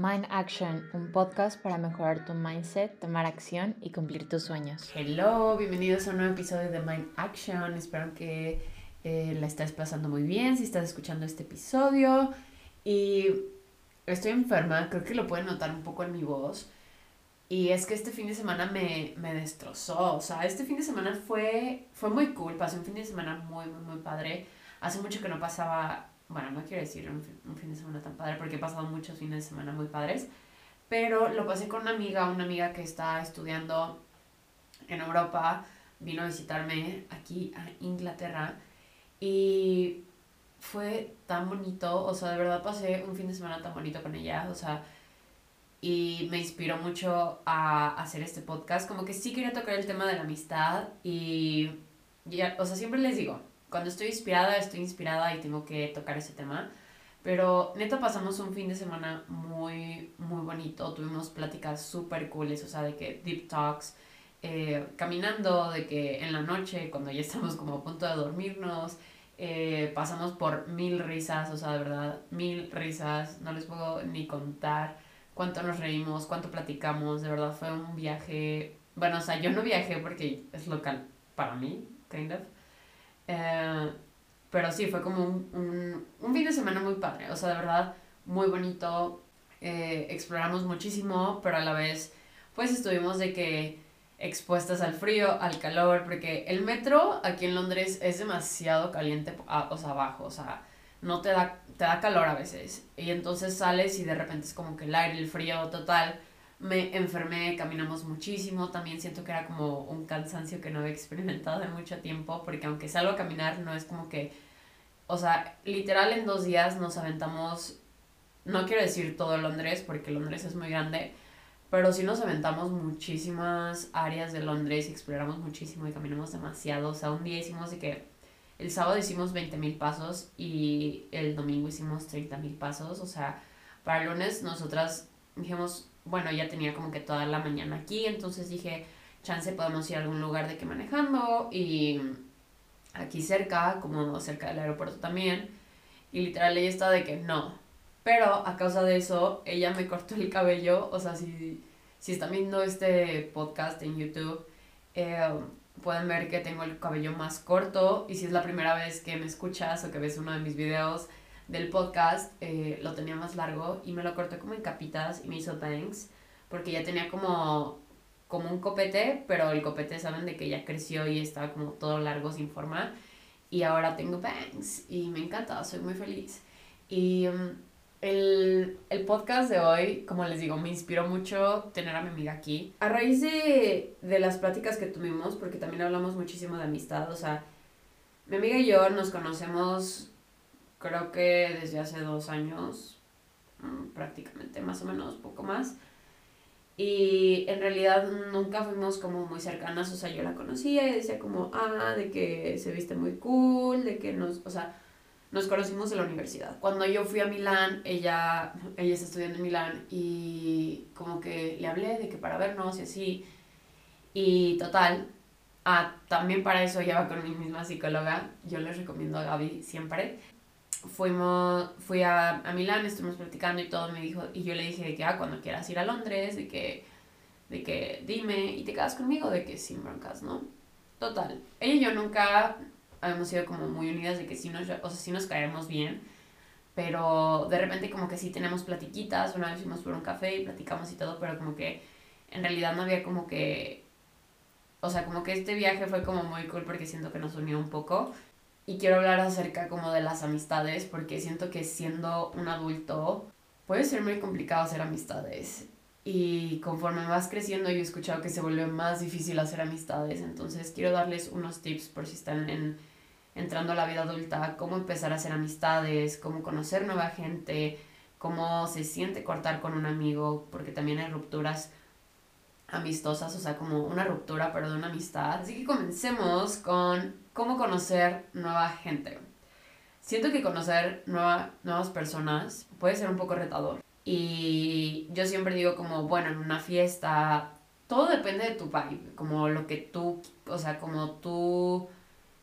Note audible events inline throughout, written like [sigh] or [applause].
Mind Action, un podcast para mejorar tu mindset, tomar acción y cumplir tus sueños. Hello, bienvenidos a un nuevo episodio de Mind Action. Espero que eh, la estés pasando muy bien si estás escuchando este episodio. Y estoy enferma, creo que lo pueden notar un poco en mi voz. Y es que este fin de semana me, me destrozó. O sea, este fin de semana fue, fue muy cool. Pasé un fin de semana muy, muy, muy padre. Hace mucho que no pasaba bueno, no quiero decir un, fin de semana tan padre porque he pasado muchos fines de semana muy padres, pero lo pasé con una amiga, una amiga que está estudiando en Europa, vino a visitarme aquí a Inglaterra y fue tan bonito, o sea, de verdad pasé un fin de semana tan bonito con ella, o sea, y me inspiró mucho a hacer este podcast, como que sí quería tocar el tema de la amistad y, ya, o sea, siempre les digo, cuando estoy inspirada, estoy inspirada y tengo que tocar ese tema. Pero neta pasamos un fin de semana muy, muy bonito. Tuvimos pláticas súper cooles, o sea, de que deep talks, eh, caminando, de que en la noche, cuando ya [laughs] estamos como a punto de dormirnos, eh, pasamos por mil risas, o sea, de verdad, mil risas. No les puedo ni contar cuánto nos reímos, cuánto platicamos. De verdad fue un viaje. Bueno, o sea, yo no viajé porque es local para mí, kind of. Eh, pero sí, fue como un, un, un, fin de semana muy padre, o sea, de verdad, muy bonito. Eh, exploramos muchísimo, pero a la vez, pues estuvimos de que expuestas al frío, al calor, porque el metro aquí en Londres es demasiado caliente, o sea, abajo, o sea, no te da, te da calor a veces. Y entonces sales y de repente es como que el aire, el frío total me enfermé, caminamos muchísimo, también siento que era como un cansancio que no había [laughs] experimentado en mucho tiempo, porque aunque salgo a caminar no es como que, o sea, literal en dos días nos aventamos, no quiero decir todo Londres, porque Londres es muy grande, pero sí nos aventamos muchísimas áreas de Londres y exploramos muchísimo y caminamos demasiado, o sea, un día hicimos de que el sábado hicimos 20.000 pasos y el domingo hicimos 30.000 pasos, o sea, para el lunes nosotras dijimos, bueno, ya tenía como que toda la mañana aquí, entonces dije, chance podemos ir a algún lugar de que manejando y aquí cerca, como cerca del aeropuerto también. Y literal ella estaba de que no. Pero a causa de eso, ella me cortó el cabello. O sea, si, si están viendo este podcast en YouTube, eh, pueden ver que tengo el cabello más corto. Y si es la primera vez que me escuchas o que ves uno de mis videos, del podcast eh, lo tenía más largo y me lo corté como en capitas y me hizo bangs porque ya tenía como como un copete, pero el copete saben de que ya creció y estaba como todo largo sin forma y ahora tengo bangs y me encanta, soy muy feliz. Y um, el, el, podcast de hoy, como les digo, me inspiró mucho tener a mi amiga aquí. A raíz de, de las pláticas que tuvimos, porque también hablamos muchísimo de amistad, o sea, mi amiga y yo nos conocemos creo que desde hace dos años, mm, prácticamente, más o menos, poco más. Y en realidad nunca fuimos como muy cercanas, o sea, yo la conocía y decía como, ah, de que se viste muy cool, de que nos, o sea, nos conocimos en la universidad. Cuando yo fui a Milán, ella, ella está estudiando en Milán y como que le hablé de que para vernos y así. Y total, ah, también para eso ya va con mi misma psicóloga, yo les recomiendo a Gaby siempre fuimos, fui a, a Milán, estuvimos platicando y todo, me dijo, y yo le dije de que, ah, cuando quieras ir a Londres, de que, de que dime y te quedas conmigo, de que sin broncas, ¿no? Total. Ella y yo nunca habíamos sido como muy unidas de que sí nos, o sea, sí nos caemos bien, pero de repente como que sí tenemos platiquitas, una vez fuimos por un café y platicamos y todo, pero como que en realidad no había como que, o sea, como que este viaje fue como muy cool porque siento que nos unió un poco y quiero hablar acerca como de las amistades porque siento que siendo un adulto puede ser muy complicado hacer amistades y conforme vas creciendo yo he escuchado que se vuelve más difícil hacer amistades entonces quiero darles unos tips por si están en, entrando a la vida adulta cómo empezar a hacer amistades cómo conocer nueva gente cómo se siente cortar con un amigo porque también hay rupturas amistosas, o sea, como una ruptura, pero de una amistad. Así que comencemos con cómo conocer nueva gente. Siento que conocer nueva, nuevas personas puede ser un poco retador. Y yo siempre digo como, bueno, en una fiesta, todo depende de tu vibe, como lo que tú, o sea, como tú,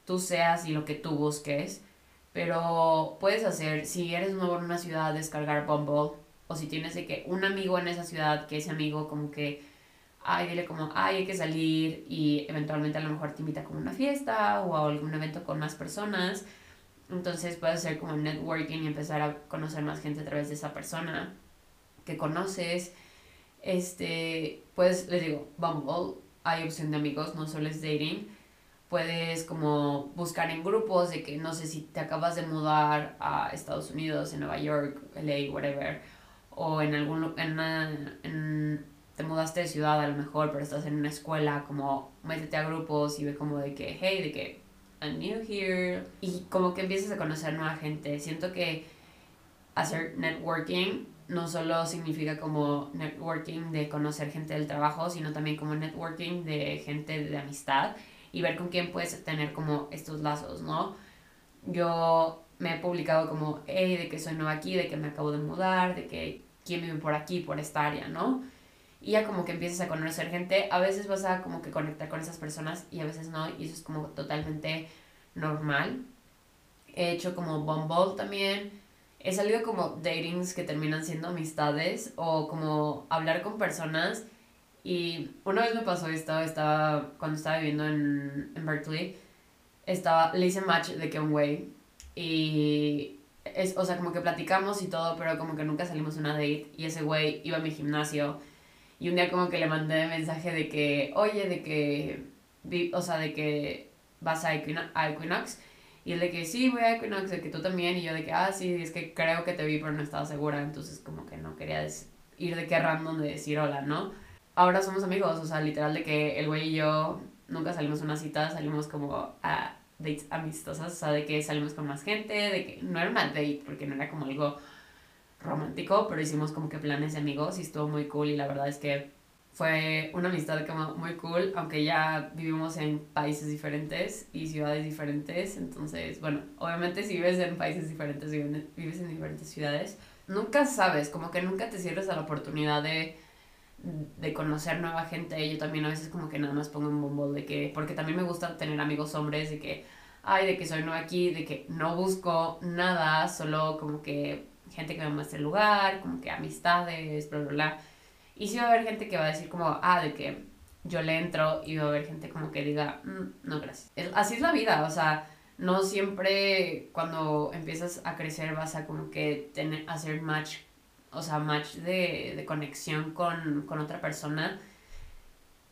tú seas y lo que tú busques. Pero puedes hacer, si eres nuevo en una ciudad, descargar Bumble o si tienes de que un amigo en esa ciudad, que ese amigo como que, ay, dile como, ay, hay que salir y eventualmente a lo mejor te invita como una fiesta o a algún evento con más personas. Entonces puedes hacer como networking y empezar a conocer más gente a través de esa persona que conoces. Este, pues les digo, Bumble, hay opción de amigos, no solo es dating. Puedes como buscar en grupos de que no sé si te acabas de mudar a Estados Unidos, en Nueva York, LA, whatever, o en algún en, en te mudaste de ciudad a lo mejor, pero estás en una escuela, como métete a grupos y ve como de que, hey, de que I'm new here. Y como que empiezas a conocer nueva gente. Siento que hacer networking no solo significa como networking de conocer gente del trabajo, sino también como networking de gente de amistad y ver con quién puedes tener como estos lazos, ¿no? Yo me he publicado como, hey, de que soy nueva aquí, de que me acabo de mudar, de que quién vive por aquí, por esta área, ¿no? Y ya como que empiezas a conocer gente, a veces vas a como que conectar con esas personas y a veces no, y eso es como totalmente normal. He hecho como Bumble también, he salido como datings que terminan siendo amistades o como hablar con personas. Y una vez me pasó esto, estaba, cuando estaba viviendo en, en Berkeley, estaba, le hice match de que un güey. Y es, o sea, como que platicamos y todo, pero como que nunca salimos una date. Y ese güey iba a mi gimnasio. Y un día como que le mandé mensaje de que, oye, de que, o sea, de que vas a, a Equinox. Y él de que sí, voy a Equinox, de que tú también. Y yo de que, ah, sí, es que creo que te vi, pero no estaba segura. Entonces, como que no quería ir de que random de decir hola, ¿no? Ahora somos amigos, o sea, literal de que el güey y yo nunca salimos a una cita, salimos como a dates amistosas, o sea, de que salimos con más gente, de que no era una date, porque no era como algo romántico, pero hicimos como que planes de amigos y estuvo muy cool y la verdad es que fue una amistad como muy cool, aunque ya vivimos en países diferentes y ciudades diferentes. Entonces, bueno, obviamente si vives en países diferentes, vives en diferentes ciudades, nunca sabes, como que nunca te cierres a la oportunidad de, de conocer nueva gente. Yo también a veces como que nada más pongo un bombo de que, porque también me gusta tener amigos hombres, de que, ay, de que soy nueva aquí, de que no busco nada, solo como que gente que me muestre el lugar, como que amistades, bla, bla, bla y sí va a haber gente que va a decir como, ah, de que yo le entro y va a haber gente como que diga, mm, no, gracias. así es la vida, o sea, no siempre cuando empiezas a crecer vas a como que tener, hacer match, o sea, match de, de conexión con, con otra persona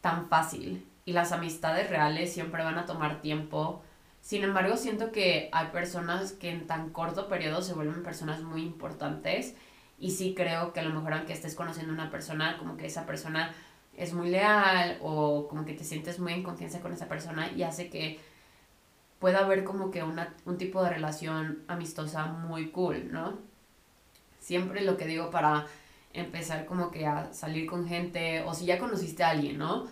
tan fácil. Y las amistades reales siempre van a tomar tiempo. Sin embargo, siento que hay personas que en tan corto periodo se vuelven personas muy importantes y sí creo que a lo mejor aunque estés conociendo a una persona, como que esa persona es muy leal o como que te sientes muy en confianza con esa persona y hace que pueda haber como que una, un tipo de relación amistosa muy cool, ¿no? Siempre lo que digo para empezar como que a salir con gente o si ya conociste a alguien, ¿no?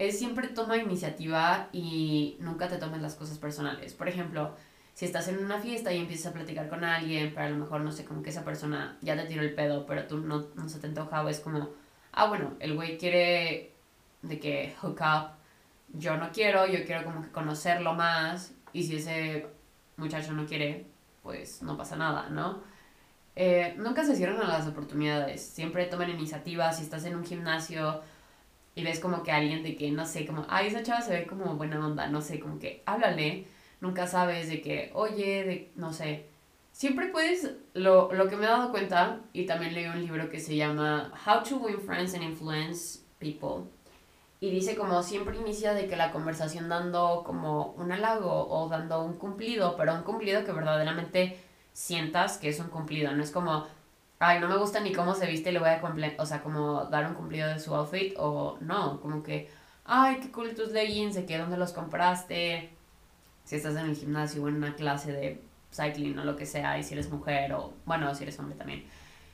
Es siempre toma iniciativa y nunca te tomes las cosas personales. Por ejemplo, si estás en una fiesta y empiezas a platicar con alguien, pero a lo mejor, no sé, como que esa persona ya te tiró el pedo, pero tú no, no se te antoja, o es como, ah, bueno, el güey quiere de que hook up, yo no quiero, yo quiero como que conocerlo más, y si ese muchacho no quiere, pues no pasa nada, ¿no? Eh, nunca se cierran a las oportunidades, siempre toman iniciativa, si estás en un gimnasio y ves como que alguien de que, no sé, como, ay, esa chava se ve como buena onda, no sé, como que háblale nunca sabes de que, oye, de, no sé, siempre puedes, lo, lo que me he dado cuenta, y también leí un libro que se llama How to Win Friends and Influence People, y dice como siempre inicia de que la conversación dando como un halago o dando un cumplido, pero un cumplido que verdaderamente sientas que es un cumplido, no es como, ay, no me gusta ni cómo se viste, le voy a o sea, como dar un cumplido de su outfit, o no, como que, ay, qué cool tus leggings, de que dónde los compraste, si estás en el gimnasio o en una clase de cycling o lo que sea, y si eres mujer o, bueno, si eres hombre también.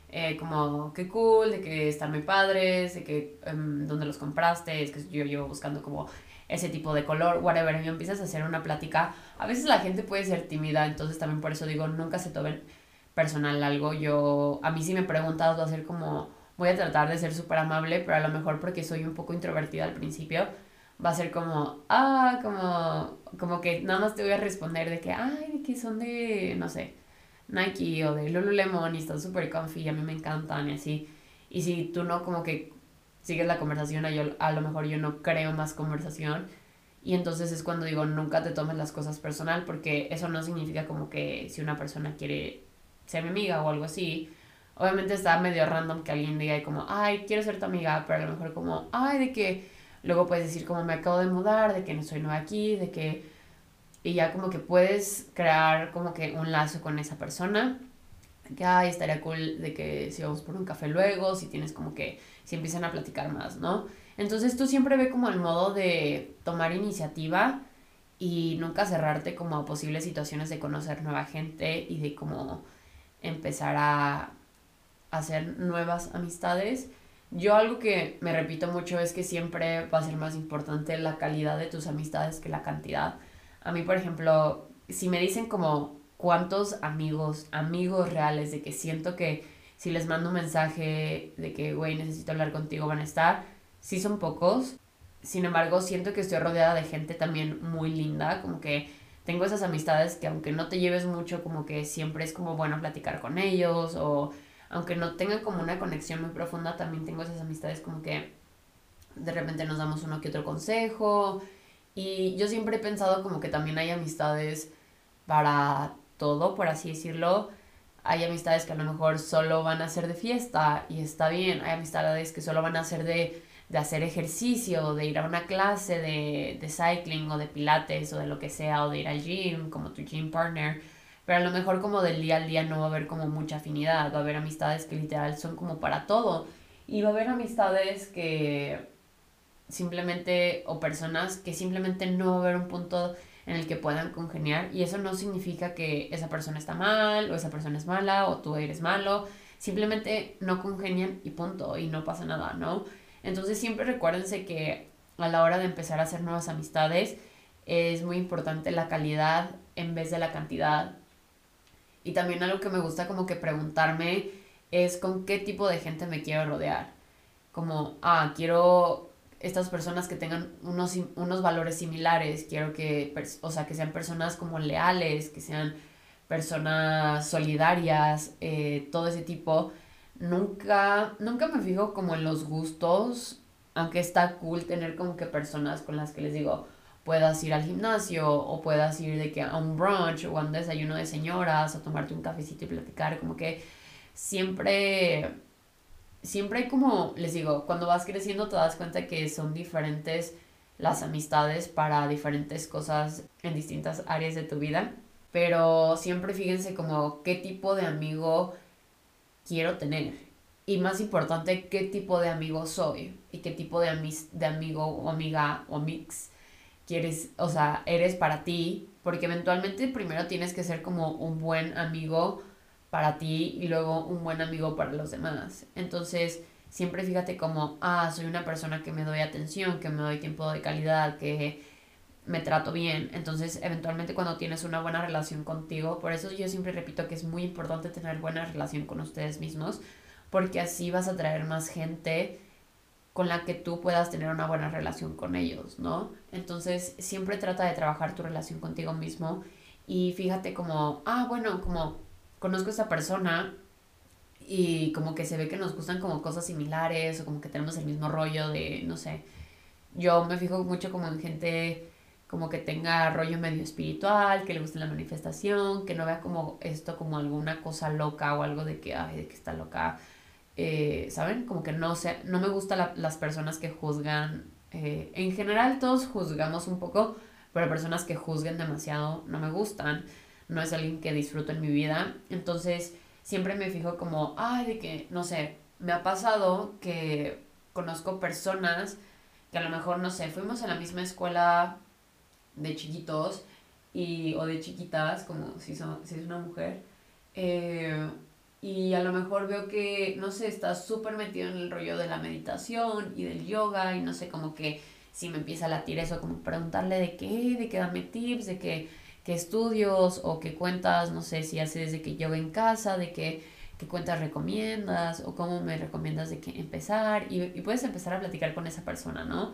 Eh, como, qué cool, de que están muy padres, de que, um, dónde los compraste, es que yo llevo buscando como ese tipo de color, whatever, y empiezas a hacer una plática. A veces la gente puede ser tímida, entonces también por eso digo, nunca se tomen personal algo. Yo, a mí sí me he preguntado hacer como, voy a tratar de ser súper amable, pero a lo mejor porque soy un poco introvertida al principio, va a ser como, ah, como, como que nada más te voy a responder de que, ay, de que son de, no sé, Nike o de Lululemon y están súper comfy a mí me encantan y así. Y si tú no como que sigues la conversación, a, yo, a lo mejor yo no creo más conversación. Y entonces es cuando digo, nunca te tomes las cosas personal, porque eso no significa como que si una persona quiere ser mi amiga o algo así, obviamente está medio random que alguien diga como, ay, quiero ser tu amiga, pero a lo mejor como, ay, de que luego puedes decir como me acabo de mudar, de que no soy nueva aquí, de que y ya como que puedes crear como que un lazo con esa persona. Que, ay, estaría cool de que si vamos por un café luego, si tienes como que, si empiezan a platicar más, ¿no? Entonces tú siempre ve como el modo de tomar iniciativa y nunca cerrarte como a posibles situaciones de conocer nueva gente y de como empezar a hacer nuevas amistades. Yo algo que me repito mucho es que siempre va a ser más importante la calidad de tus amistades que la cantidad. A mí, por ejemplo, si me dicen como cuántos amigos, amigos reales, de que siento que si les mando un mensaje de que, güey, necesito hablar contigo, van a estar, sí son pocos. Sin embargo, siento que estoy rodeada de gente también muy linda, como que tengo esas amistades que aunque no te lleves mucho, como que siempre es como bueno platicar con ellos, o aunque no tengan como una conexión muy profunda, también tengo esas amistades como que de repente nos damos uno que otro consejo, y yo siempre he pensado como que también hay amistades para todo, por así decirlo. Hay amistades que a lo mejor solo van a ser de fiesta y está bien. Hay amistades que solo van a ser de, de hacer ejercicio, de ir a una clase de, de cycling o de pilates o de lo que sea, o de ir al gym como tu gym partner. Pero a lo mejor como del día al día no va a haber como mucha afinidad. Va a haber amistades que literal son como para todo. Y va a haber amistades que simplemente, o personas que simplemente no va a haber un punto en el que puedan congeniar y eso no significa que esa persona está mal o esa persona es mala o tú eres malo, simplemente no congenian y punto y no pasa nada, ¿no? Entonces siempre recuérdense que a la hora de empezar a hacer nuevas amistades es muy importante la calidad en vez de la cantidad. Y también algo que me gusta como que preguntarme es con qué tipo de gente me quiero rodear. Como, ah, quiero estas personas que tengan unos, unos valores similares, quiero que, o sea, que sean personas como leales, que sean personas solidarias, eh, todo ese tipo. Nunca, nunca me fijo como en los gustos, aunque está cool tener como que personas con las que les digo, puedas ir al gimnasio o puedas ir de que a un brunch o a un desayuno de señoras o tomarte un cafecito y platicar, como que siempre siempre hay como, les digo, cuando vas creciendo te das cuenta que son diferentes las amistades para diferentes cosas en distintas áreas de tu vida. Pero siempre fíjense como qué tipo de amigo quiero tener. Y más importante, qué tipo de amigo soy. Y qué tipo de, de amigo o amiga o mix quieres, o sea, eres para ti. Porque eventualmente primero tienes que ser como un buen amigo para ti y luego un buen amigo para los demás. Entonces, siempre fíjate como, ah, soy una persona que me doy atención, que me doy tiempo de calidad, que me trato bien. Entonces, eventualmente cuando tienes una buena relación contigo, por eso yo siempre repito que es muy importante tener buena relación con ustedes mismos, porque así vas a traer más gente con la que tú puedas tener una buena relación con ellos, ¿no? Entonces, siempre trata de trabajar tu relación contigo mismo y fíjate como, ah, bueno, como conozco a esa persona y como que se ve que nos gustan como cosas similares o como que tenemos el mismo rollo de, no sé, yo me fijo mucho como en gente como que tenga rollo medio espiritual, que le guste la manifestación, que no vea como esto como alguna cosa loca o algo de que, ay, de que está loca, eh, ¿saben? Como que no no me gustan las personas que juzgan, eh, en general todos juzgamos un poco, pero personas que juzguen demasiado no me gustan no es alguien que disfruto en mi vida. Entonces, siempre me fijo como, ay, de que, no sé, me ha pasado que conozco personas que a lo mejor, no sé, fuimos a la misma escuela de chiquitos y, o de chiquitas, como si, son, si es una mujer. Eh, y a lo mejor veo que, no sé, está súper metido en el rollo de la meditación y del yoga y no sé, como que si me empieza a latir eso, como preguntarle de qué, de qué dame tips, de que qué estudios o qué cuentas, no sé si haces de que yoga en casa, de qué, qué cuentas recomiendas o cómo me recomiendas de qué empezar y, puedes empezar a platicar con esa persona, ¿no?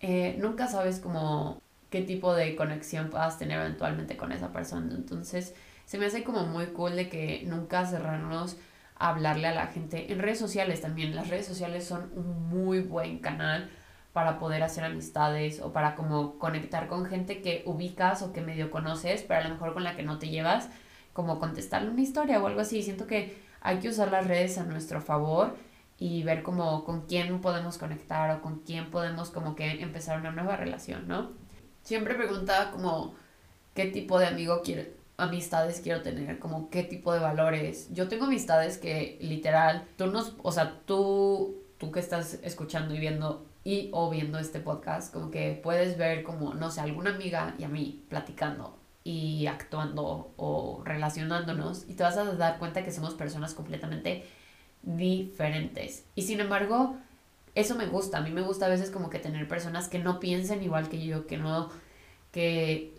Eh, nunca sabes cómo qué tipo de conexión puedas tener eventualmente con esa persona, entonces se me hace como muy cool de que nunca cerrarnos a hablarle a la gente. En redes sociales también, las redes sociales son un muy buen canal para poder hacer amistades o para como conectar con gente que ubicas o que medio conoces, pero a lo mejor con la que no te llevas, como contestarle una historia o algo así. Siento que hay que usar las redes a nuestro favor y ver como con quién podemos conectar o con quién podemos como que empezar una nueva relación, ¿no? Siempre preguntaba como qué tipo de amigo quiero, amistades quiero tener, como qué tipo de valores. Yo tengo amistades que literal, tú nos, o sea, tú, tú que estás escuchando y viendo y o viendo este podcast, como que puedes ver como, no sé, alguna amiga y a mí platicando y actuando o relacionándonos y te vas a dar cuenta que somos personas completamente diferentes. Y sin embargo, eso me gusta. A mí me gusta a veces como que tener personas que no piensen igual que yo, que no, que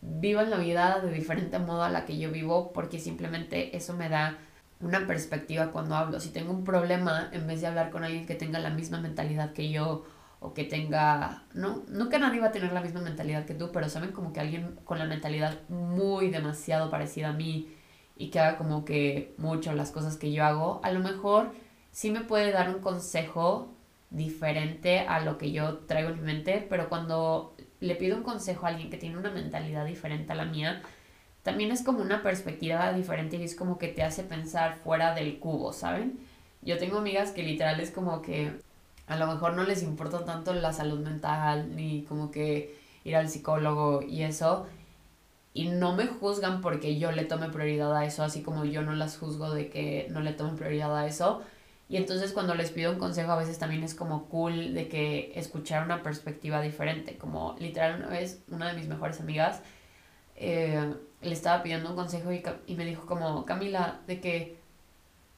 vivan la vida de diferente modo a la que yo vivo, porque simplemente eso me da una perspectiva cuando hablo. Si tengo un problema, en vez de hablar con alguien que tenga la misma mentalidad que yo, o que tenga, no, nunca nadie va a tener la misma mentalidad que tú, pero saben como que alguien con la mentalidad muy demasiado parecida a mí, y que haga como que mucho las cosas que yo hago, a lo mejor sí me puede dar un consejo diferente a lo que yo traigo en mi mente, pero cuando le pido un consejo a alguien que tiene una mentalidad diferente a la mía, también es como una perspectiva diferente y es como que te hace pensar fuera del cubo, ¿saben? Yo tengo amigas que literal es como que a lo mejor no les importa tanto la salud mental ni como que ir al psicólogo y eso, y no me juzgan porque yo le tome prioridad a eso, así como yo no las juzgo de que no le tomen prioridad a eso. Y entonces cuando les pido un consejo a veces también es como cool de que escuchar una perspectiva diferente. Como literal una vez una de mis mejores amigas eh, le estaba pidiendo un consejo y, y me dijo como, Camila, de que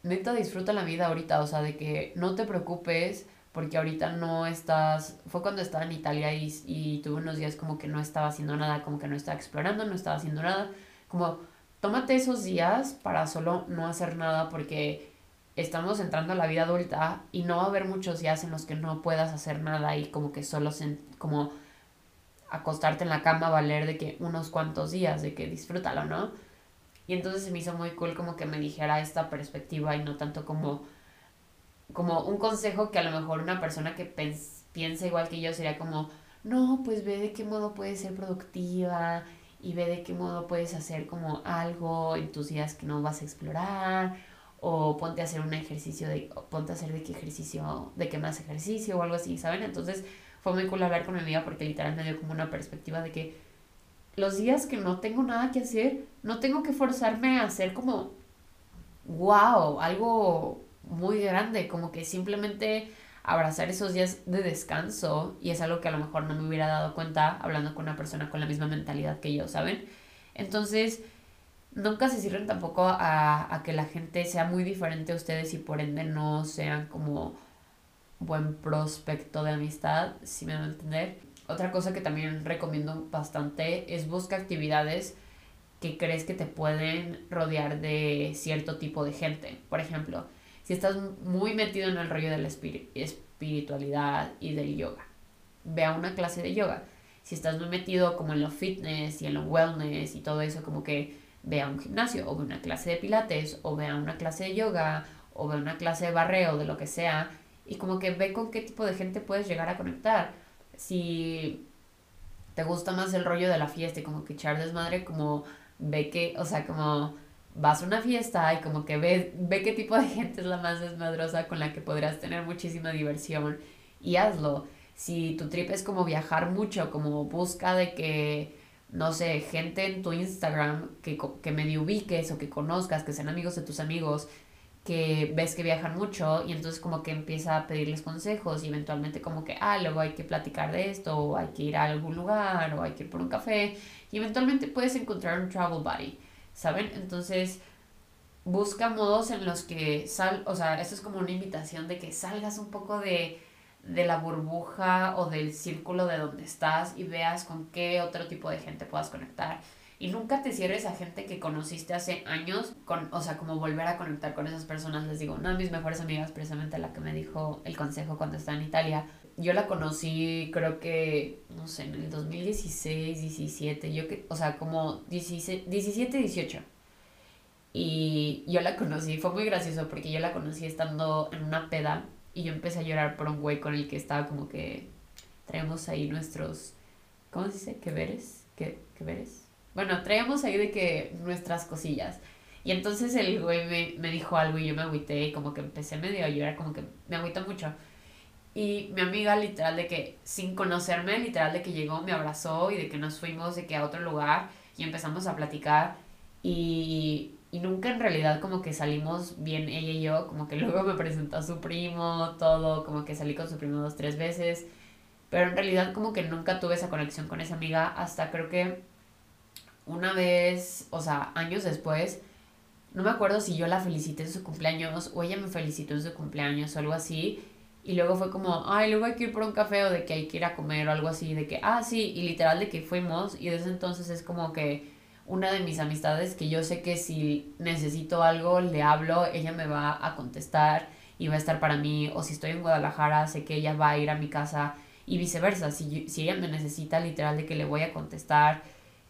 neta disfruta la vida ahorita, o sea, de que no te preocupes porque ahorita no estás, fue cuando estaba en Italia y, y tuve unos días como que no estaba haciendo nada, como que no estaba explorando, no estaba haciendo nada, como tómate esos días para solo no hacer nada porque estamos entrando a la vida adulta y no va a haber muchos días en los que no puedas hacer nada y como que solo como acostarte en la cama valer de que unos cuantos días, de que disfrútalo, ¿no? Y entonces se me hizo muy cool como que me dijera esta perspectiva y no tanto como como un consejo que a lo mejor una persona que piensa igual que yo sería como, no, pues ve de qué modo puedes ser productiva y ve de qué modo puedes hacer como algo en tus días que no vas a explorar o ponte a hacer un ejercicio de ponte a hacer de qué ejercicio de qué más ejercicio o algo así saben entonces fue muy cool hablar con mi amiga porque literalmente me dio como una perspectiva de que los días que no tengo nada que hacer no tengo que forzarme a hacer como wow algo muy grande, como que simplemente abrazar esos días de descanso y es algo que a lo mejor no me hubiera dado cuenta hablando con una persona con la misma mentalidad que yo, ¿saben? Entonces, nunca se cierren tampoco a, a que la gente sea muy diferente a ustedes y por ende no sean como buen prospecto de amistad, si me van a entender. Otra cosa que también recomiendo bastante es busca actividades que crees que te pueden rodear de cierto tipo de gente. Por ejemplo, si estás muy metido en el rollo de la espiritualidad y del yoga, ve a una clase de yoga. Si estás muy metido como en lo fitness y en lo wellness y todo eso, como que ve a un gimnasio o ve una clase de pilates o ve a una clase de yoga o ve una clase de barreo, de lo que sea, y como que ve con qué tipo de gente puedes llegar a conectar. Si te gusta más el rollo de la fiesta y como que echar desmadre, como ve que, o sea, como vas a una fiesta y como que ve, ve qué tipo de [laughs] gente es la más desmadrosa con la que podrás tener muchísima diversión y hazlo. Si tu trip es como viajar mucho, como busca de que, no sé, gente en tu Instagram que, que medio ubiques o que conozcas, que sean amigos de tus amigos, que ves que viajan mucho y entonces como que empieza a pedirles consejos y eventualmente como que, ah, luego hay que platicar de esto o hay que ir a algún lugar o hay que ir por un café y eventualmente puedes encontrar un travel buddy ¿saben? Entonces, busca modos en los que sal, o sea, esto es como una invitación de que salgas un poco de, de la burbuja o del círculo de donde estás y veas con qué otro tipo de gente puedas conectar. Y nunca te cierres a gente que conociste hace años, con, o sea, como volver a conectar con esas personas. Les digo, una de mis mejores amigas, precisamente la que me dijo el consejo cuando estaba en Italia, yo la conocí creo que, no sé, en el 2016, 17, yo que, o sea, como 17, 18. Y yo la conocí, fue muy gracioso porque yo la conocí estando en una peda y yo empecé a llorar por un güey con el que estaba como que traemos ahí nuestros, ¿cómo se dice? ¿Qué veres? ¿Qué, qué veres? Bueno, traíamos ahí de que nuestras cosillas. Y entonces el güey me, me dijo algo y yo me agüité y como que empecé medio a llorar, como que me agüité mucho. Y mi amiga literal de que sin conocerme, literal de que llegó, me abrazó y de que nos fuimos de que a otro lugar y empezamos a platicar y, y nunca en realidad como que salimos bien ella y yo, como que [laughs] luego me presentó a su primo, todo, como que salí con su primo dos, tres veces, pero en realidad como que nunca tuve esa conexión con esa amiga hasta creo que una vez, o sea, años después, no me acuerdo si yo la felicité en su cumpleaños o ella me felicitó en su cumpleaños o algo así y luego fue como, ay, luego hay que ir por un café o de que hay que ir a comer o algo así, de que, ah, sí, y literal de que fuimos y desde entonces es como que una de mis amistades que yo sé que si necesito algo, le hablo, ella me va a contestar y va a estar para mí, o si estoy en Guadalajara, sé que ella va a ir a mi casa y viceversa, si, si ella me necesita, literal de que le voy a contestar,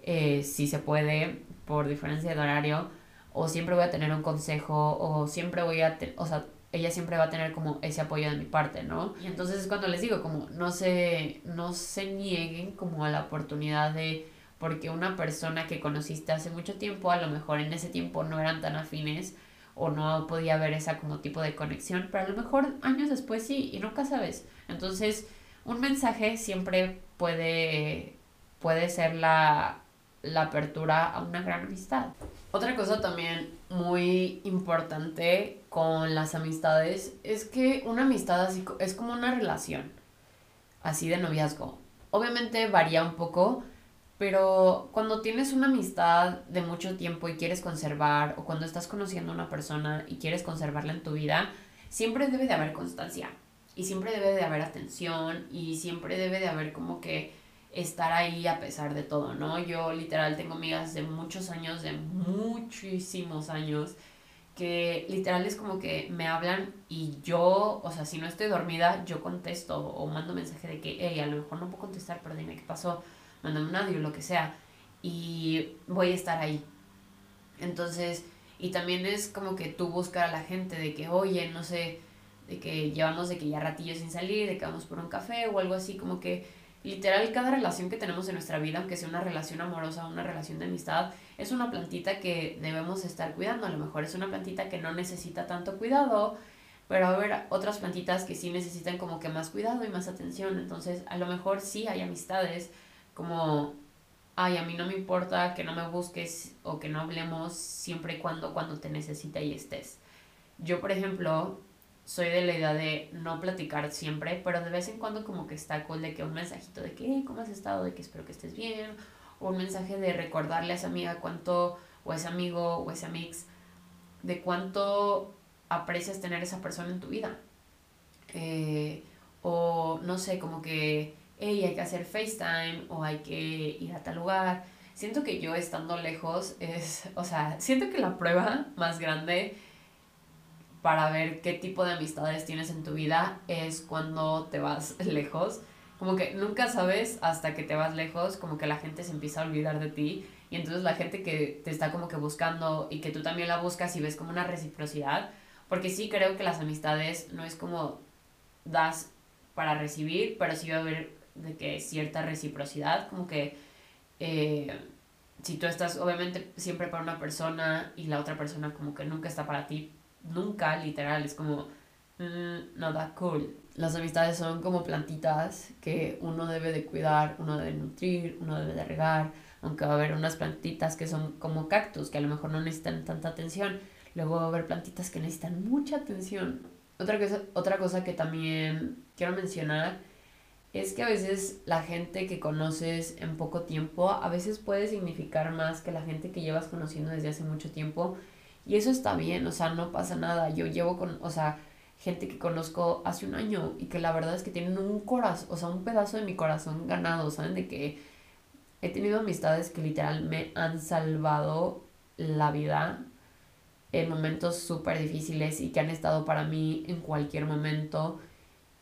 eh, si se puede, por diferencia de horario, o siempre voy a tener un consejo, o siempre voy a, o sea, ella siempre va a tener como ese apoyo de mi parte, ¿no? Entonces es cuando les digo, como no se, no se nieguen como a la oportunidad de, porque una persona que conociste hace mucho tiempo, a lo mejor en ese tiempo no eran tan afines o no podía haber esa como tipo de conexión, pero a lo mejor años después sí, y nunca sabes. Entonces, un mensaje siempre puede, puede ser la, la apertura a una gran amistad. Otra cosa también muy importante con las amistades es que una amistad así es como una relación así de noviazgo. Obviamente varía un poco, pero cuando tienes una amistad de mucho tiempo y quieres conservar, o cuando estás conociendo a una persona y quieres conservarla en tu vida, siempre debe de haber constancia y siempre debe de haber atención y siempre debe de haber como que estar ahí a pesar de todo, ¿no? Yo literal tengo amigas de muchos años, de muchísimos años, que literal es como que me hablan y yo, o sea, si no estoy dormida, yo contesto o mando mensaje de que, hey, a lo mejor no puedo contestar, pero dime qué pasó, mándame un audio, lo que sea, y voy a estar ahí. Entonces, y también es como que tú buscar a la gente de que, oye, no sé, de que llevamos de que ya ratillo sin salir, de que vamos por un café o algo así, como que literal cada relación que tenemos en nuestra vida, aunque sea una relación amorosa, una relación de amistad, es una plantita que debemos estar cuidando. A lo mejor es una plantita que no necesita tanto cuidado, pero a ver otras plantitas que sí necesitan como que más cuidado y más atención. Entonces, a lo mejor sí hay amistades como, ay, a mí no me importa que no me busques o que no hablemos siempre y cuando cuando te necesite y estés. Yo, por ejemplo, soy de la idea de no platicar siempre, pero de vez en cuando como que está cool de que un mensajito de que, ¿cómo has estado? De que espero que estés bien, o un mensaje de recordarle a esa amiga cuánto, o ese amigo, o ese mix, de cuánto aprecias tener esa persona en tu vida. Eh, o no sé, como que, hey, hay que hacer FaceTime, o hay que ir a tal lugar. Siento que yo estando lejos es, [laughs] o sea, siento que la prueba más grande para ver qué tipo de amistades tienes en tu vida es cuando te vas [laughs] lejos. Como que nunca sabes hasta que te vas lejos, como que la gente se empieza a olvidar de ti y entonces la gente que te está como que buscando y que tú también la buscas y ves como una reciprocidad, porque sí creo que las amistades no es como das para recibir, pero sí va a haber de que cierta reciprocidad, como que eh, si tú estás obviamente siempre para una persona y la otra persona como que nunca está para ti, nunca, literal, es como, mm, no da cool. Las amistades son como plantitas que uno debe de cuidar, uno debe nutrir, uno debe de regar, aunque va a haber unas plantitas que son como cactus, que a lo mejor no necesitan tanta atención, luego va a haber plantitas que necesitan mucha atención. Otra cosa, otra cosa que también quiero mencionar es que a veces la gente que conoces en poco tiempo a veces puede significar más que la gente que llevas conociendo desde hace mucho tiempo y eso está bien, o sea, no pasa nada. Yo llevo con, o sea, gente que conozco hace un año y que la verdad es que tienen un corazón, o sea, un pedazo de mi corazón ganado, ¿saben? De que He tenido amistades que literal me han salvado la vida en momentos súper difíciles y que han estado para mí en cualquier momento.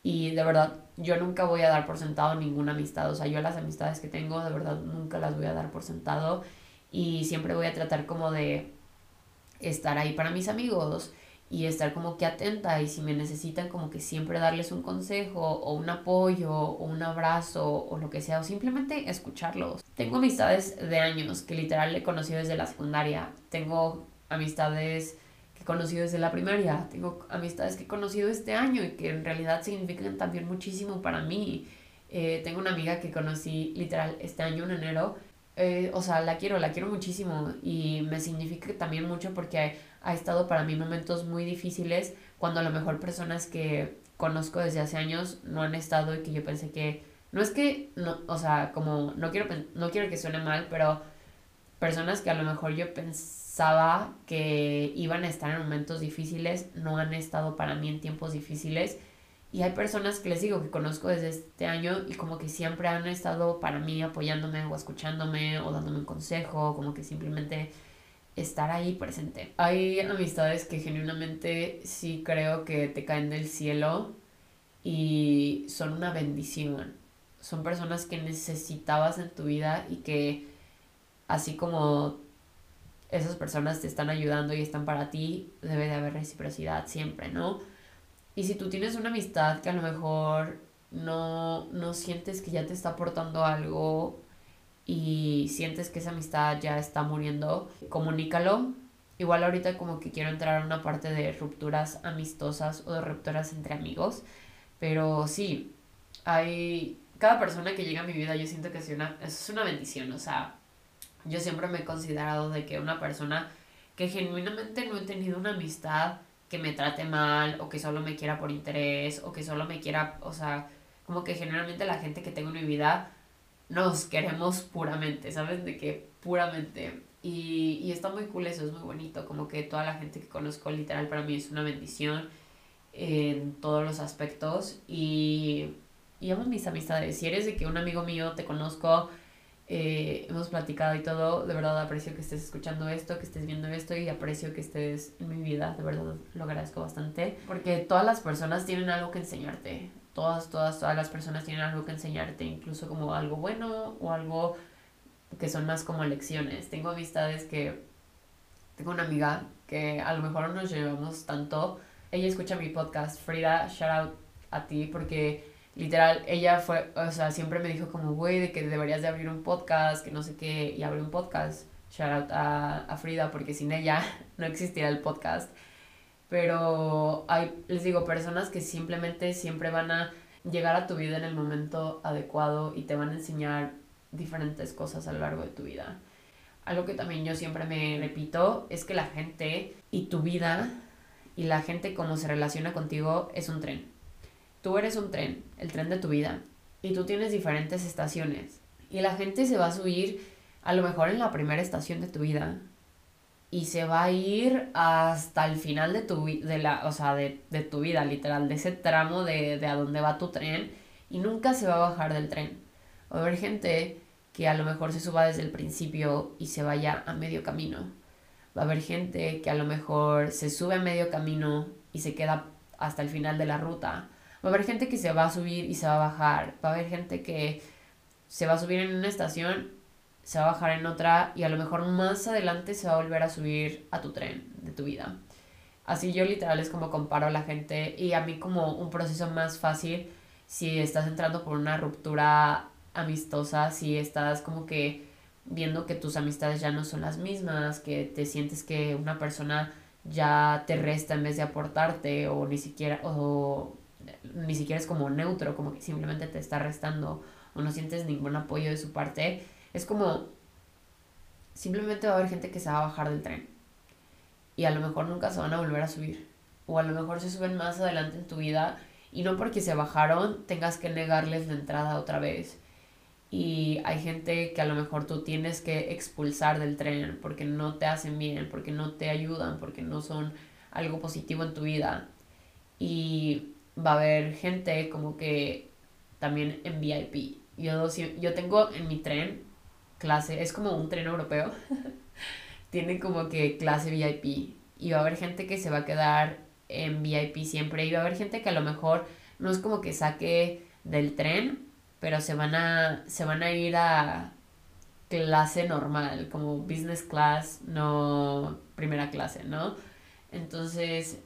Y de verdad, yo nunca voy a dar por sentado ninguna amistad. O sea, yo las amistades que tengo, de verdad, nunca las voy a dar por sentado. Y siempre voy a tratar como de estar ahí para mis amigos y estar como que atenta y si me necesitan como que siempre darles un consejo o un apoyo o un abrazo o lo que sea o simplemente escucharlos. Tengo amistades de años que literal he conocido desde la secundaria. Tengo amistades que he conocido desde la primaria. Tengo amistades que he conocido este año y que en realidad significan también muchísimo para mí. Eh, tengo una amiga que conocí literal este año en enero. Eh, o sea, la quiero, la quiero muchísimo y me significa también mucho porque ha estado para mí momentos muy difíciles cuando a lo mejor personas que conozco desde hace años no han estado y que yo pensé que no es que no, o sea, como no quiero no quiero que suene mal, pero personas que a lo mejor yo pensaba que iban a estar en momentos difíciles no han estado para mí en tiempos difíciles. Y hay personas que les digo que conozco desde este año y como que siempre han estado para mí apoyándome o escuchándome o dándome un consejo, como que simplemente estar ahí presente. Hay amistades que genuinamente sí creo que te caen del cielo y son una bendición. Son personas que necesitabas en tu vida y que así como esas personas te están ayudando y están para ti, debe de haber reciprocidad siempre, ¿no? Y si tú tienes una amistad que a lo mejor no, no sientes que ya te está aportando algo y sientes que esa amistad ya está muriendo, comunícalo. Igual ahorita como que quiero entrar a una parte de rupturas amistosas o de rupturas entre amigos, pero sí, hay cada persona que llega a mi vida yo siento que es una, es una bendición, o sea, yo siempre me he considerado de que una persona que genuinamente no he tenido una amistad que me trate mal o que solo me quiera por interés o que solo me quiera, o sea, como que generalmente la gente que tengo en mi vida nos queremos puramente, ¿sabes? De que puramente. Y, y está muy cool eso, es muy bonito, como que toda la gente que conozco literal para mí es una bendición en todos los aspectos y, y amo mis amistades. Si eres de que un amigo mío te conozco, eh, hemos platicado y todo, de verdad aprecio que estés escuchando esto, que estés viendo esto y aprecio que estés en mi vida, de verdad lo agradezco bastante, porque todas las personas tienen algo que enseñarte, todas, todas, todas las personas tienen algo que enseñarte, incluso como algo bueno o algo que son más como lecciones. Tengo amistades que, tengo una amiga que a lo mejor no nos llevamos tanto, ella escucha mi podcast, Frida, shout out a ti porque literal, ella fue, o sea, siempre me dijo como, güey, de que deberías de abrir un podcast, que no sé qué, y abrí un podcast. Shout out a, a Frida, porque sin ella [laughs] no existiera el podcast. Pero hay, les digo, personas que simplemente siempre van a llegar a tu vida en el momento adecuado y te van a enseñar diferentes cosas a lo largo de tu vida. Algo que también yo siempre me repito es que la gente y tu vida y la gente como se relaciona contigo es un tren. Tú eres un tren, el tren de tu vida, y tú tienes diferentes estaciones. Y la gente se va a subir a lo mejor en la primera estación de tu vida y se va a ir hasta el final de tu, de la, o sea, de, de tu vida, literal, de ese tramo de, de a dónde va tu tren y nunca se va a bajar del tren. Va a haber gente que a lo mejor se suba desde el principio y se vaya a medio camino. Va a haber gente que a lo mejor se sube a medio camino y se queda hasta el final de la ruta. Va a haber gente que se va a subir y se va a bajar. Va a haber gente que se va a subir en una estación se va a bajar en otra y a lo mejor más adelante se va a volver a subir a tu tren de tu vida. Así yo literal es como comparo a la gente y a mí como un proceso más fácil si estás entrando por una ruptura amistosa, si estás como que viendo que tus amistades ya no son las mismas, que te sientes que una persona ya te resta en vez de aportarte o ni siquiera o ni siquiera es como neutro, como que simplemente te está restando o no sientes ningún apoyo de su parte, es como, simplemente va a haber gente que se va a bajar del tren y a lo mejor nunca se van a volver a subir. O a lo mejor se suben más adelante en tu vida y no porque se bajaron tengas que negarles la entrada otra vez. Y hay gente que a lo mejor tú tienes que expulsar del tren porque no te hacen bien, porque no te ayudan, porque no son algo positivo en tu vida. Y va a haber gente como que también en VIP. Yo, yo tengo en mi tren clase, es como un tren europeo, [laughs] tiene como que clase VIP y va a haber gente que se va a quedar en VIP siempre y va a haber gente que a lo mejor no es como que saque del tren, pero se van a, se van a ir a clase normal, como business class, no primera clase, ¿no? Entonces,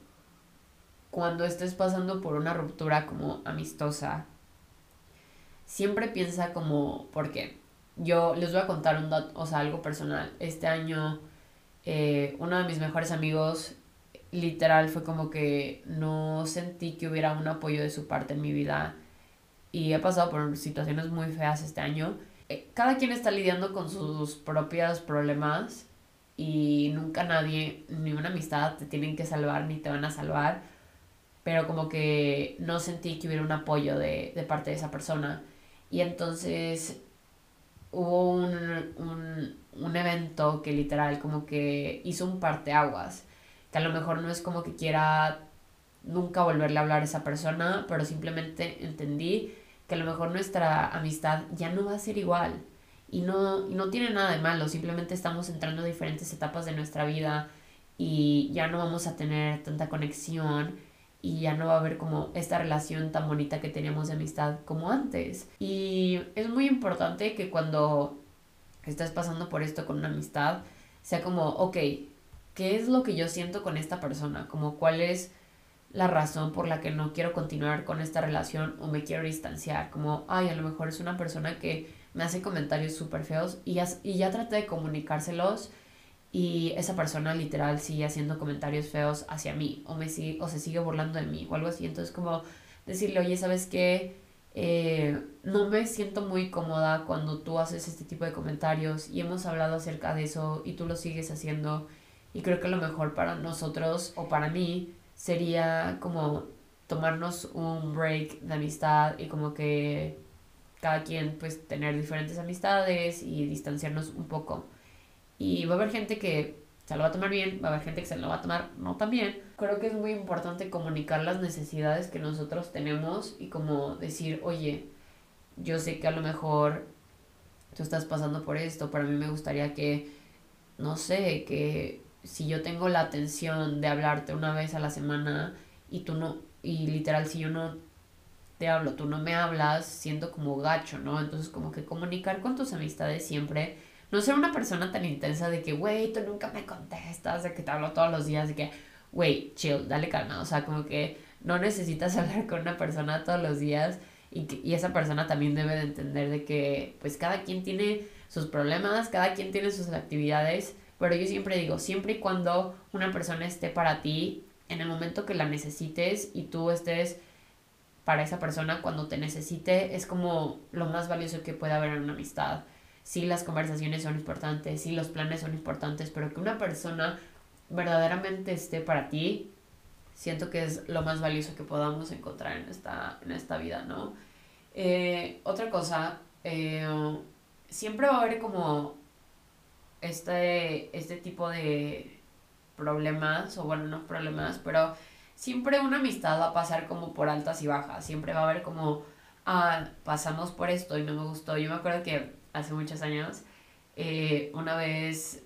cuando estés pasando por una ruptura como amistosa, siempre piensa como, ¿por qué? Yo les voy a contar un dato, o sea, algo personal. Este año, eh, uno de mis mejores amigos, literal, fue como que no sentí que hubiera un apoyo de su parte en mi vida. Y he pasado por situaciones muy feas este año. Eh, cada quien está lidiando con sus propios problemas y nunca nadie, ni una amistad te tienen que salvar ni te van a salvar. Pero como que no sentí que hubiera un apoyo de, de parte de esa persona. Y entonces hubo un, un, evento que literal como que hizo un parteaguas, que a lo mejor no es como que quiera nunca volverle a hablar a esa persona, pero simplemente entendí que a lo mejor nuestra amistad ya no va a ser igual. Y no, y no tiene nada de malo, simplemente estamos entrando a diferentes etapas de nuestra vida y ya no vamos a tener tanta conexión y ya no va a haber como esta relación tan bonita que teníamos de amistad como antes. Y es muy importante que cuando estás pasando por esto con una amistad, sea como, ok, ¿qué es lo que yo siento con esta persona? Como cuál es la razón por la que no quiero continuar con esta relación o me quiero distanciar. Como, ay, a lo mejor es una persona que me hace comentarios súper feos y ya, y ya traté de comunicárselos y esa persona literal sigue haciendo comentarios feos hacia mí o, me sigue, o se sigue burlando de mí o algo así. Entonces como decirle, oye, ¿sabes qué? Eh, no me siento muy cómoda cuando tú haces este tipo de comentarios y hemos hablado acerca de eso y tú lo sigues haciendo y creo que lo mejor para nosotros o para mí sería como tomarnos un break de amistad y como que cada quien pues tener diferentes amistades y distanciarnos un poco. Y va a haber gente que se lo va a tomar bien, va a haber gente que se lo va a tomar no tan bien. Creo que es muy importante comunicar las necesidades que nosotros tenemos y como decir, oye, yo sé que a lo mejor tú estás pasando por esto, para mí me gustaría que, no sé, que si yo tengo la atención de hablarte una vez a la semana y tú no, y literal si yo no te hablo, tú no me hablas, siento como gacho, ¿no? Entonces como que comunicar con tus amistades siempre no ser una persona tan intensa de que, güey, tú nunca me contestas, de que te hablo todos los días, de que, güey, chill, dale calma. O sea, como que no necesitas [laughs] hablar con una persona todos los días y, que, y esa persona también debe de entender de que, pues, cada quien tiene sus problemas, cada quien tiene sus actividades, pero yo siempre digo, siempre y cuando una persona esté para ti en el momento que la necesites y tú estés para esa persona cuando te necesite, es como lo más valioso que puede haber en una amistad sí las conversaciones son importantes, sí los planes son importantes, pero que una persona verdaderamente esté para ti, siento que es lo más valioso que podamos encontrar en esta, en esta vida, ¿no? Eh, otra cosa, eh, siempre va a haber como este, este tipo de problemas, o bueno, no problemas, pero siempre una amistad va a pasar como por altas y bajas, siempre va a haber como, ah, pasamos por esto y no me gustó. Yo me acuerdo que hace muchos años, eh, una vez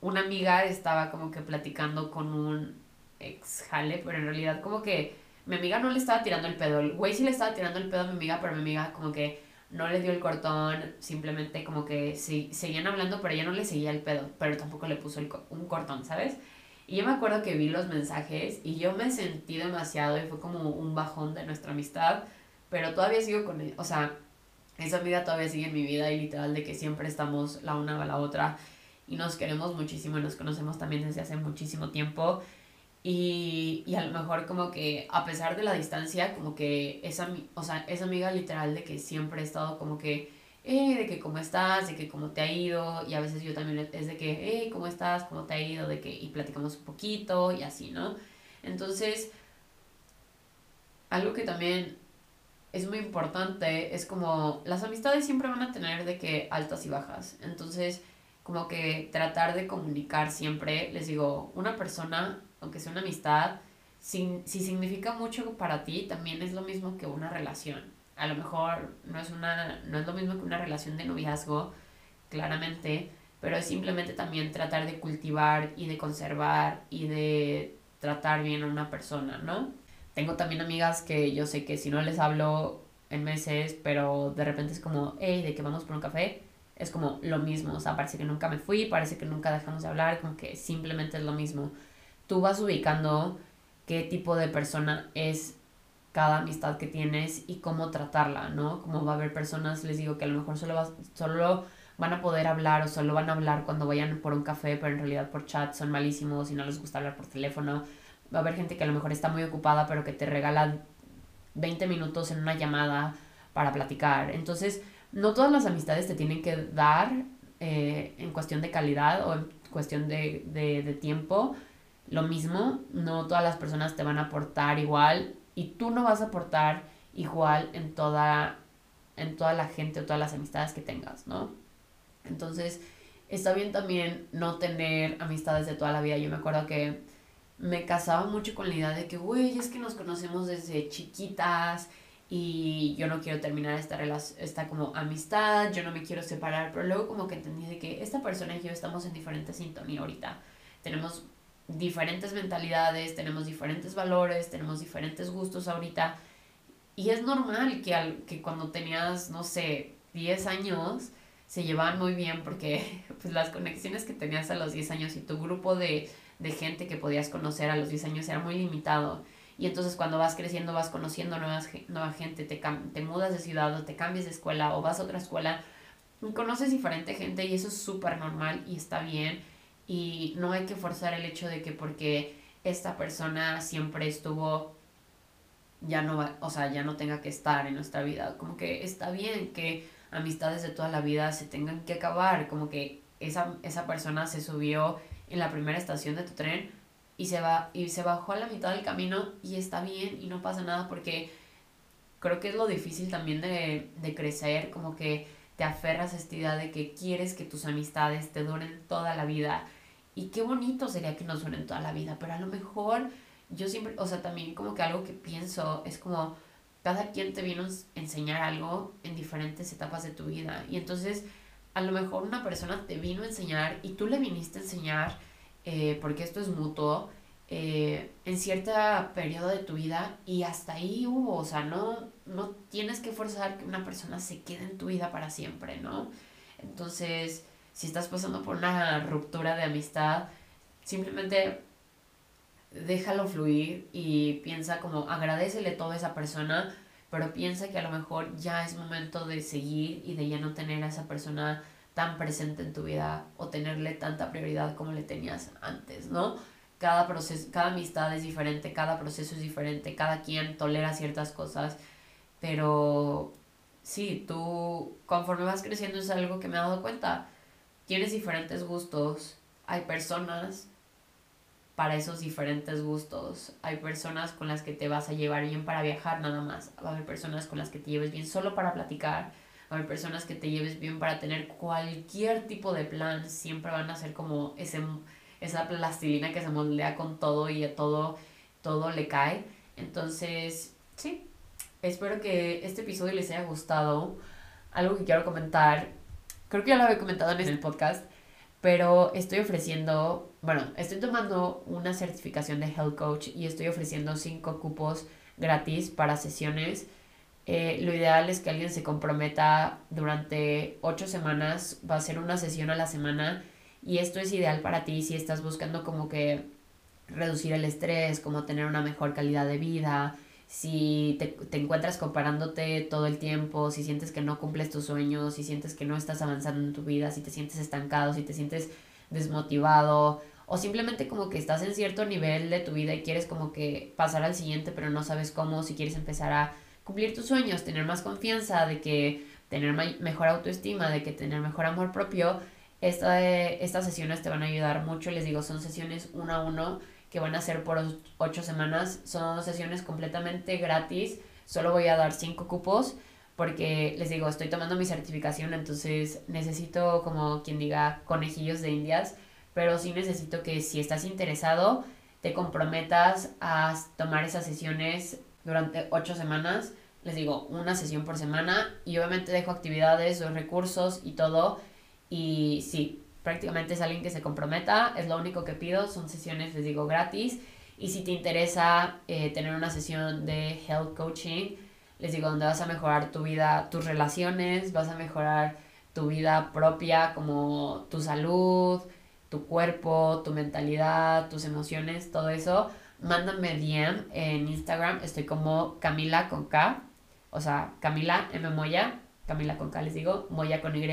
una amiga estaba como que platicando con un ex jale, pero en realidad como que mi amiga no le estaba tirando el pedo. El güey sí le estaba tirando el pedo a mi amiga, pero mi amiga como que no le dio el cortón, simplemente como que sí, seguían hablando, pero ella no le seguía el pedo, pero tampoco le puso un cortón, ¿sabes? Y yo me acuerdo que vi los mensajes y yo me sentí demasiado y fue como un bajón de nuestra amistad, pero todavía sigo con él, o sea, esa amiga todavía sigue en mi vida y literal de que siempre estamos la una a la otra y nos queremos muchísimo y nos conocemos también desde hace muchísimo tiempo. Y, y a lo mejor como que a pesar de la distancia, como que esa, o sea, esa amiga literal de que siempre he estado como que, eh, de que cómo estás, de que cómo te ha ido, y a veces yo también es de que, eh, cómo estás, cómo te ha ido, de que, y platicamos un poquito y así, ¿no? Entonces, algo que también es muy importante, es como las amistades siempre van a tener de que altas y bajas. Entonces, como que tratar de comunicar siempre, les digo, una persona, aunque sea una amistad, si, si significa mucho para ti, también es lo mismo que una relación. A lo mejor no es, una, no es lo mismo que una relación de noviazgo, claramente, pero es simplemente también tratar de cultivar y de conservar y de tratar bien a una persona, ¿no? Tengo también amigas que yo sé que si no les hablo en meses, pero de repente es como, hey, ¿de que vamos por un café? Es como lo mismo, o sea, parece que nunca me fui, parece que nunca dejamos de hablar, como que simplemente es lo mismo. Tú vas ubicando qué tipo de persona es cada amistad que tienes y cómo tratarla, ¿no? Como va a haber personas, les digo que a lo mejor solo, solo van a poder hablar o solo van a hablar cuando vayan por un café, pero en realidad por chat son malísimos y no les gusta hablar por teléfono. Va a haber gente que a lo mejor está muy ocupada, pero que te regala 20 minutos en una llamada para platicar. Entonces, no todas las amistades te tienen que dar eh, en cuestión de calidad o en cuestión de, de, de tiempo lo mismo. No todas las personas te van a aportar igual y tú no vas a aportar igual en toda, en toda la gente o todas las amistades que tengas, ¿no? Entonces, está bien también no tener amistades de toda la vida. Yo me acuerdo que me casaba mucho con la idea de que, güey, es que nos conocemos desde chiquitas y yo no quiero terminar esta esta como amistad, yo no me quiero separar, pero luego como que entendí de que esta persona y yo estamos en diferente sintonía ahorita. Tenemos diferentes mentalidades, tenemos diferentes valores, tenemos diferentes gustos ahorita. Y es normal que, al, que cuando tenías, no sé, 10 años, se llevaban muy bien porque [laughs] pues, las conexiones que tenías a los 10 años y tu grupo de, de gente que podías conocer a los 10 años era muy limitado. Y entonces cuando vas creciendo vas conociendo nuevas, nueva gente, te, te mudas de ciudad o te cambias de escuela o vas a otra escuela, conoces diferente gente y eso es súper normal y está bien y no hay que forzar el hecho de que porque esta persona siempre estuvo ya no va, o sea, ya no tenga que estar en nuestra vida, como que está bien que amistades de toda la vida se tengan que acabar, como que esa, esa persona se subió en la primera estación de tu tren y se va y se bajó a la mitad del camino y está bien y no pasa nada porque creo que es lo difícil también de, de crecer, como que te aferras a esta idea de que quieres que tus amistades te duren toda la vida. Y qué bonito sería que nos unen toda la vida, pero a lo mejor yo siempre, o sea, también como que algo que pienso es como cada quien te vino a enseñar algo en diferentes etapas de tu vida. Y entonces a lo mejor una persona te vino a enseñar y tú le viniste a enseñar, eh, porque esto es mutuo, eh, en cierto periodo de tu vida y hasta ahí hubo, o sea, no, no tienes que forzar que una persona se quede en tu vida para siempre, ¿no? Entonces si estás pasando por una ruptura de amistad, simplemente déjalo fluir y piensa como agradecele todo a esa persona, pero piensa que a lo mejor ya es momento de seguir y de ya no tener a esa persona tan presente en tu vida o tenerle tanta prioridad como le tenías antes, ¿no? Cada proceso, cada amistad es diferente, cada proceso es diferente, cada quien tolera ciertas cosas, pero sí, tú conforme vas creciendo es algo que me he dado cuenta tienes diferentes gustos, hay personas para esos diferentes gustos. Hay personas con las que te vas a llevar bien para viajar nada más. Va a haber personas con las que te lleves bien solo para platicar. Va a haber personas que te lleves bien para tener cualquier tipo de plan. Siempre van a ser como ese, esa plastilina que se moldea con todo y a todo, todo le cae. Entonces, sí, espero que este episodio les haya gustado. Algo que quiero comentar creo que ya lo había comentado en el podcast, pero estoy ofreciendo, bueno, estoy tomando una certificación de Health Coach y estoy ofreciendo cinco cupos gratis para sesiones. Eh, lo ideal es que alguien se comprometa durante ocho semanas, va a ser una sesión a la semana y esto es ideal para ti si estás buscando como que reducir el estrés, como tener una mejor calidad de vida, si te, te, encuentras comparándote todo el tiempo, si sientes que no cumples tus sueños, si sientes que no estás avanzando en tu vida, si te sientes estancado, si te sientes desmotivado o simplemente como que estás en cierto nivel de tu vida y quieres como que pasar al siguiente pero no sabes cómo, si quieres empezar a cumplir tus sueños, tener más confianza, de que tener mejor autoestima, de que tener mejor amor propio, esta, estas sesiones te van a ayudar mucho, les digo, son sesiones uno a uno que van a ser por ocho semanas. Son sesiones completamente gratis. Solo voy a dar cinco cupos porque les digo, estoy tomando mi certificación, entonces necesito como quien diga conejillos de indias, pero sí necesito que si estás interesado, te comprometas a tomar esas sesiones durante ocho semanas. Les digo, una sesión por semana y obviamente dejo actividades, los recursos y todo Y sí, prácticamente es alguien que se comprometa, es lo único que pido, son sesiones, les digo, gratis. Y si te interesa eh, tener una sesión de health coaching, les digo, donde vas a mejorar tu vida, tus relaciones, vas a mejorar tu vida propia, como tu salud, tu cuerpo, tu mentalidad, tus emociones, todo eso, mándame DM en Instagram, estoy como Camila con K, o sea, Camila M Moya, Camila con K les digo, Moya con Y,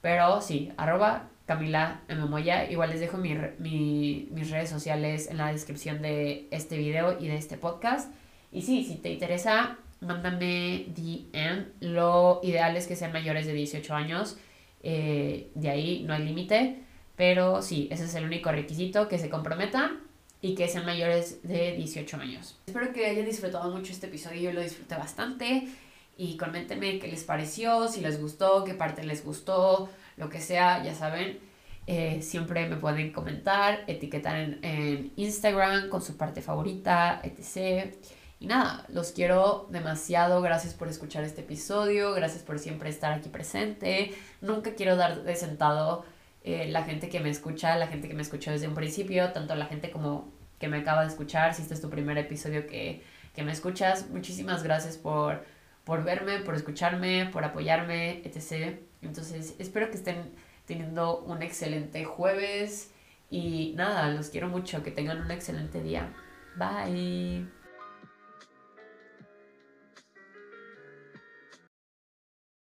pero sí, arroba Camila M Moya, igual les dejo mi, mi, mis redes sociales en la descripción de este video y de este podcast. Y sí, si te interesa, mándame DM. Lo ideal es que sean mayores de 18 años. Eh, de ahí no hay límite. Pero sí, ese es el único requisito, que se comprometan y que sean mayores de 18 años. Espero que hayan disfrutado mucho este episodio, yo lo disfruté bastante. Y coméntenme qué les pareció, si les gustó, qué parte les gustó, lo que sea, ya saben. Eh, siempre me pueden comentar, etiquetar en, en Instagram con su parte favorita, etc. Y nada, los quiero demasiado. Gracias por escuchar este episodio. Gracias por siempre estar aquí presente. Nunca quiero dar de sentado eh, la gente que me escucha, la gente que me escuchó desde un principio, tanto la gente como que me acaba de escuchar. Si este es tu primer episodio que, que me escuchas, muchísimas gracias por, por verme, por escucharme, por apoyarme, etc. Entonces, espero que estén teniendo un excelente jueves. Y nada, los quiero mucho. Que tengan un excelente día. Bye.